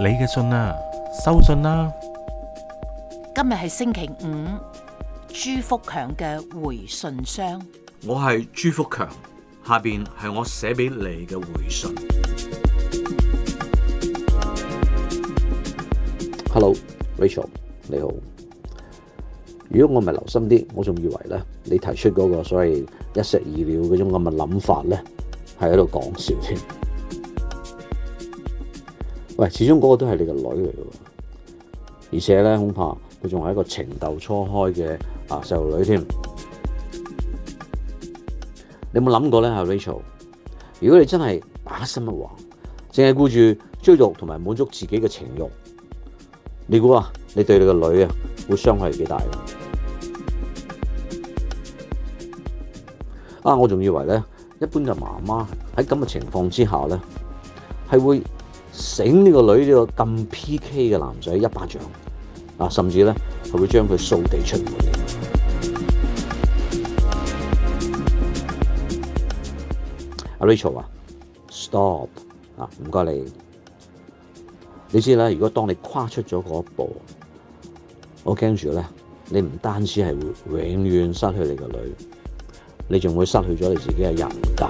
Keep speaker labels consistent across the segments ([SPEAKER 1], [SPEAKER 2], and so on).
[SPEAKER 1] 你嘅信啊，收信啦！
[SPEAKER 2] 今日系星期五，朱福强嘅回信箱。
[SPEAKER 3] 我系朱福强，下边系我写俾你嘅回信。
[SPEAKER 4] Hello，Rachel，你好。如果我唔系留心啲，我仲以为咧你提出嗰个所谓一石二鸟种咁嘅谂法咧，系喺度讲笑添。喂，始终嗰个都系你个女嚟嘅，而且咧恐怕佢仲系一个情窦初开嘅啊细路女添。你有冇谂过咧，阿 Rachel？如果你真系把心一横，净系顾住追逐同埋满足自己嘅情欲，你估啊，你对你个女啊会伤害几大啊，我仲以为咧，一般嘅妈妈喺咁嘅情况之下咧，系会。醒呢個女呢個咁 P.K. 嘅男仔一巴掌啊，甚至咧佢會將佢掃地出門。阿 Rachel 啊，stop 啊，唔該你。你知啦，如果當你跨出咗嗰一步，我驚住咧，你唔單止係會永遠失去你個女，你仲會失去咗你自己嘅人格。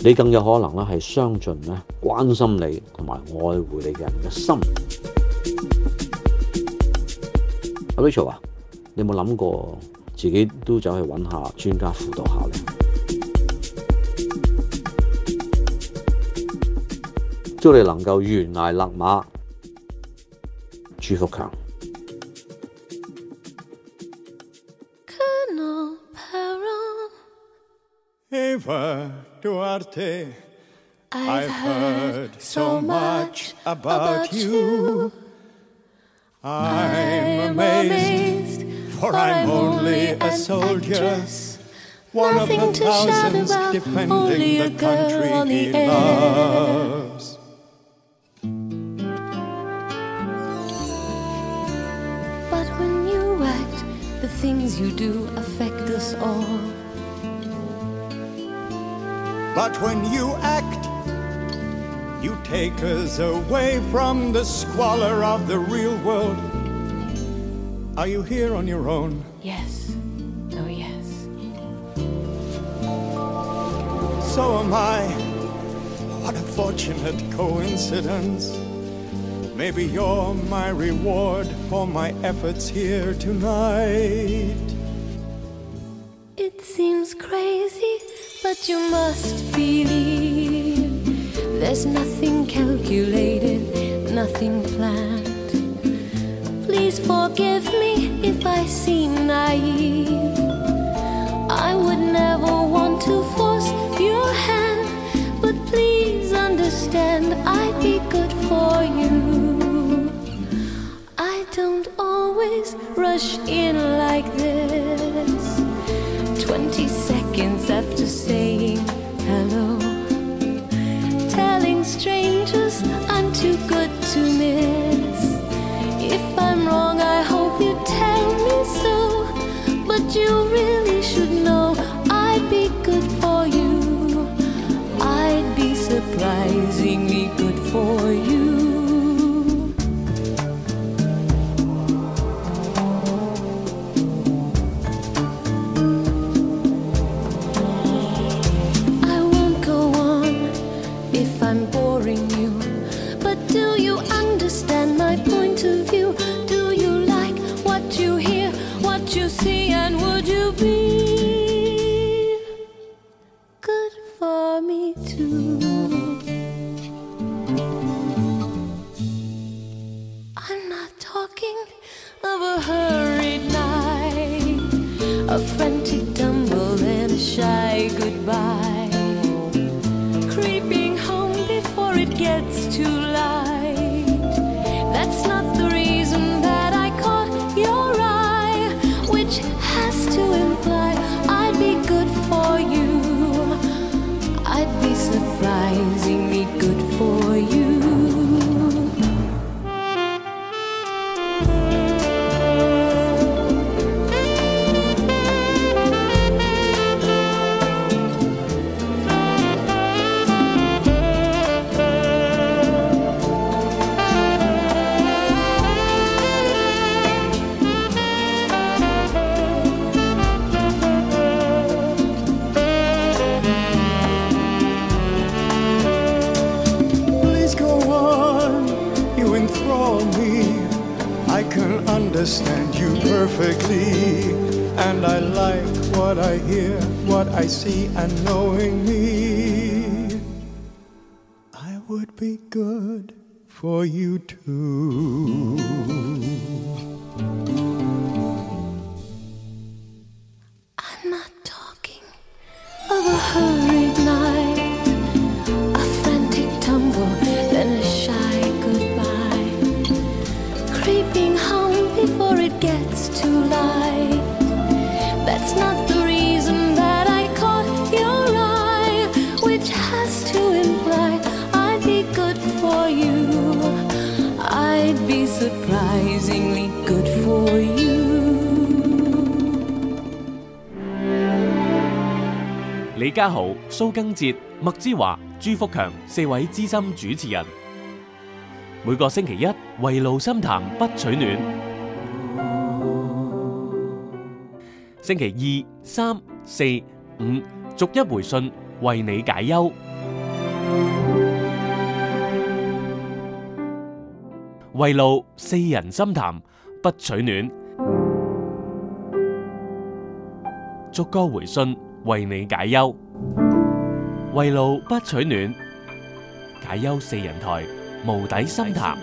[SPEAKER 4] 你更有可能咧系相信咧关心你同埋爱护你嘅人嘅心。阿 r a c h a r d 啊，有冇谂过自己都走去揾下专家辅导下咧？祝你能够悬崖勒马，朱福強。
[SPEAKER 5] Duarte. I've, I've heard, so much about, about you. I'm amazed, for I'm only a soldier. One of the thousands defending the country he loves.
[SPEAKER 6] But when you act, the things you do affect us all.
[SPEAKER 5] But when you act, you take us away from the squalor of the real world. Are you here on your own?
[SPEAKER 6] Yes. Oh, yes.
[SPEAKER 5] So am I. What a fortunate coincidence. Maybe you're my reward for my efforts here tonight.
[SPEAKER 6] It seems crazy but you must believe there's nothing calculated, nothing planned. Please forgive me if I seem naive. I would never want to force your hand, but please understand I'd be good for you. I don't always rush in like this. 27 seconds after saying hello. Telling strangers I'm too good to miss. If I'm wrong, I hope you tell me so. But you you see and would you be good for me too? I'm not talking of a hurried night, a you
[SPEAKER 5] perfectly. And I like what I hear, what I see, and knowing me, I would be good for you too.
[SPEAKER 6] gets too light. That's not the reason that I caught your eye, which has to imply I'd be good for you. I'd be surprisingly good for you.
[SPEAKER 7] 李家豪、蘇更哲、麥之華、朱福強四位資深主持人，每個星期一圍爐心談不取暖。星期二、三、四、五，逐一回信为你解忧。为路四人心谈不取暖，逐个回信为你解忧。为路不取暖，解忧四人台无底心谈。